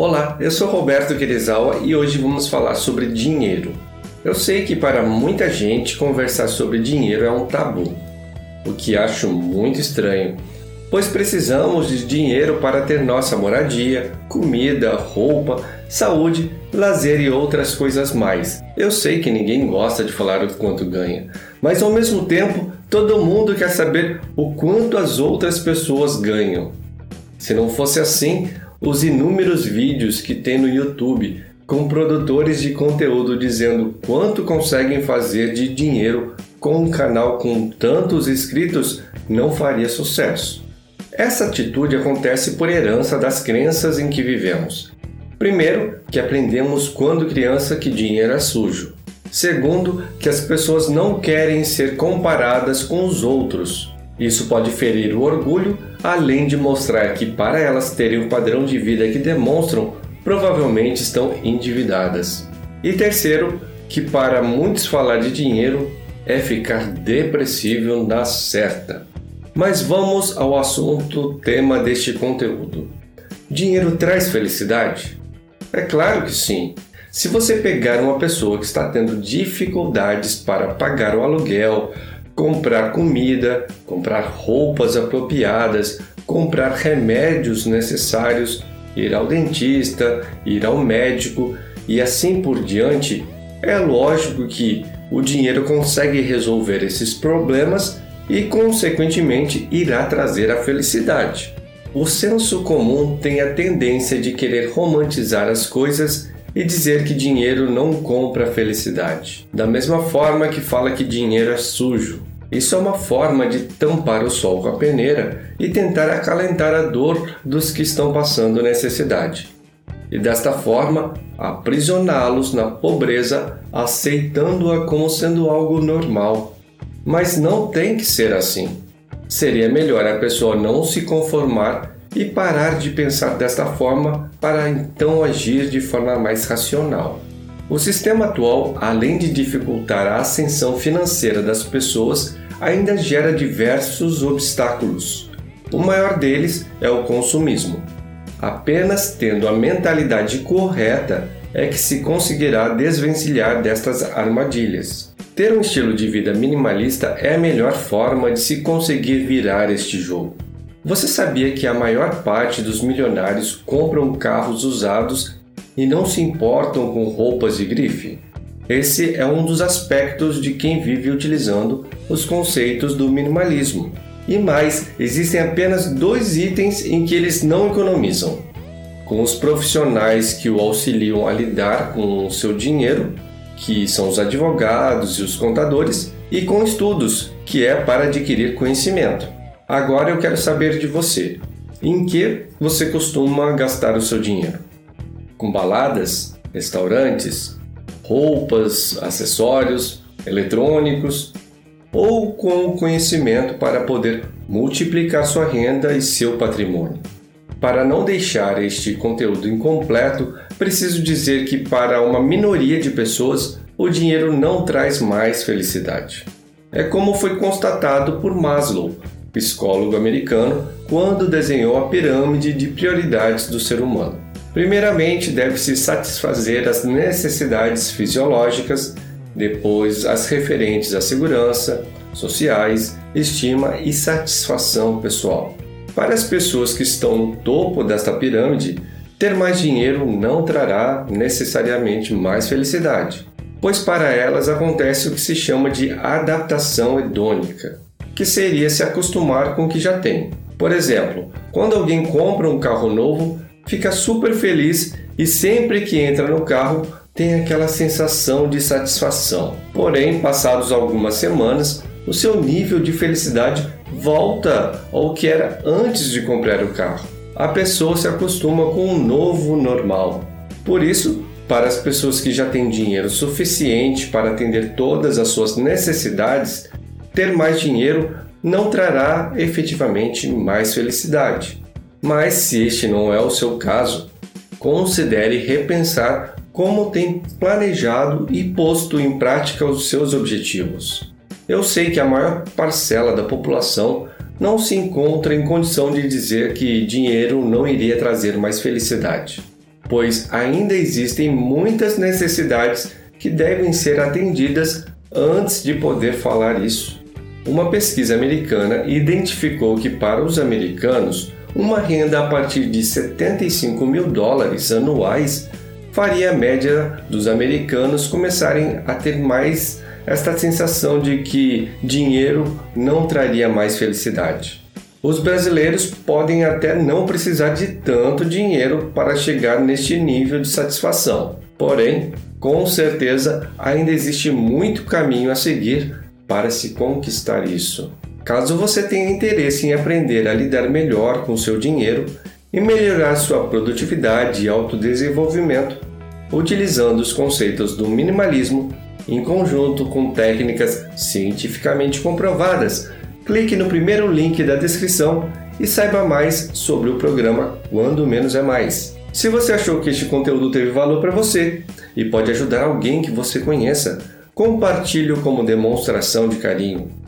Olá, eu sou Roberto Querezawa e hoje vamos falar sobre dinheiro. Eu sei que para muita gente conversar sobre dinheiro é um tabu, o que acho muito estranho, pois precisamos de dinheiro para ter nossa moradia, comida, roupa, saúde, lazer e outras coisas mais. Eu sei que ninguém gosta de falar o quanto ganha, mas ao mesmo tempo todo mundo quer saber o quanto as outras pessoas ganham. Se não fosse assim, os inúmeros vídeos que tem no YouTube com produtores de conteúdo dizendo quanto conseguem fazer de dinheiro com um canal com tantos inscritos não faria sucesso. Essa atitude acontece por herança das crenças em que vivemos. Primeiro, que aprendemos quando criança que dinheiro é sujo. Segundo, que as pessoas não querem ser comparadas com os outros. Isso pode ferir o orgulho, além de mostrar que, para elas terem um padrão de vida que demonstram, provavelmente estão endividadas. E terceiro, que para muitos falar de dinheiro é ficar depressivo na certa. Mas vamos ao assunto tema deste conteúdo. Dinheiro traz felicidade? É claro que sim. Se você pegar uma pessoa que está tendo dificuldades para pagar o aluguel, comprar comida, comprar roupas apropriadas, comprar remédios necessários, ir ao dentista, ir ao médico e assim por diante, é lógico que o dinheiro consegue resolver esses problemas e, consequentemente, irá trazer a felicidade. O senso comum tem a tendência de querer romantizar as coisas e dizer que dinheiro não compra felicidade. Da mesma forma que fala que dinheiro é sujo. Isso é uma forma de tampar o sol com a peneira e tentar acalentar a dor dos que estão passando necessidade. E desta forma, aprisioná-los na pobreza, aceitando-a como sendo algo normal. Mas não tem que ser assim. Seria melhor a pessoa não se conformar e parar de pensar desta forma para então agir de forma mais racional. O sistema atual, além de dificultar a ascensão financeira das pessoas, ainda gera diversos obstáculos. O maior deles é o consumismo. Apenas tendo a mentalidade correta é que se conseguirá desvencilhar destas armadilhas. Ter um estilo de vida minimalista é a melhor forma de se conseguir virar este jogo. Você sabia que a maior parte dos milionários compram carros usados e não se importam com roupas de grife? Esse é um dos aspectos de quem vive utilizando os conceitos do minimalismo. E mais, existem apenas dois itens em que eles não economizam: com os profissionais que o auxiliam a lidar com o seu dinheiro, que são os advogados e os contadores, e com estudos, que é para adquirir conhecimento. Agora eu quero saber de você: em que você costuma gastar o seu dinheiro? Com baladas, restaurantes, roupas, acessórios, eletrônicos ou com o conhecimento para poder multiplicar sua renda e seu patrimônio. Para não deixar este conteúdo incompleto, preciso dizer que para uma minoria de pessoas o dinheiro não traz mais felicidade. É como foi constatado por Maslow, psicólogo americano, quando desenhou a pirâmide de prioridades do ser humano. Primeiramente, deve-se satisfazer as necessidades fisiológicas, depois as referentes à segurança, sociais, estima e satisfação pessoal. Para as pessoas que estão no topo desta pirâmide, ter mais dinheiro não trará necessariamente mais felicidade, pois para elas acontece o que se chama de adaptação hedônica, que seria se acostumar com o que já tem. Por exemplo, quando alguém compra um carro novo, fica super feliz e sempre que entra no carro tem aquela sensação de satisfação. Porém, passados algumas semanas, o seu nível de felicidade volta ao que era antes de comprar o carro. A pessoa se acostuma com um novo normal. Por isso, para as pessoas que já têm dinheiro suficiente para atender todas as suas necessidades, ter mais dinheiro não trará efetivamente mais felicidade. Mas se este não é o seu caso, considere repensar como tem planejado e posto em prática os seus objetivos. Eu sei que a maior parcela da população não se encontra em condição de dizer que dinheiro não iria trazer mais felicidade. pois ainda existem muitas necessidades que devem ser atendidas antes de poder falar isso. Uma pesquisa americana identificou que para os americanos, uma renda a partir de 75 mil dólares anuais faria a média dos americanos começarem a ter mais esta sensação de que dinheiro não traria mais felicidade. Os brasileiros podem até não precisar de tanto dinheiro para chegar neste nível de satisfação, porém, com certeza ainda existe muito caminho a seguir para se conquistar isso. Caso você tenha interesse em aprender a lidar melhor com seu dinheiro e melhorar sua produtividade e autodesenvolvimento, utilizando os conceitos do minimalismo em conjunto com técnicas cientificamente comprovadas clique no primeiro link da descrição e saiba mais sobre o programa Quando Menos é Mais. Se você achou que este conteúdo teve valor para você e pode ajudar alguém que você conheça, compartilhe como demonstração de carinho.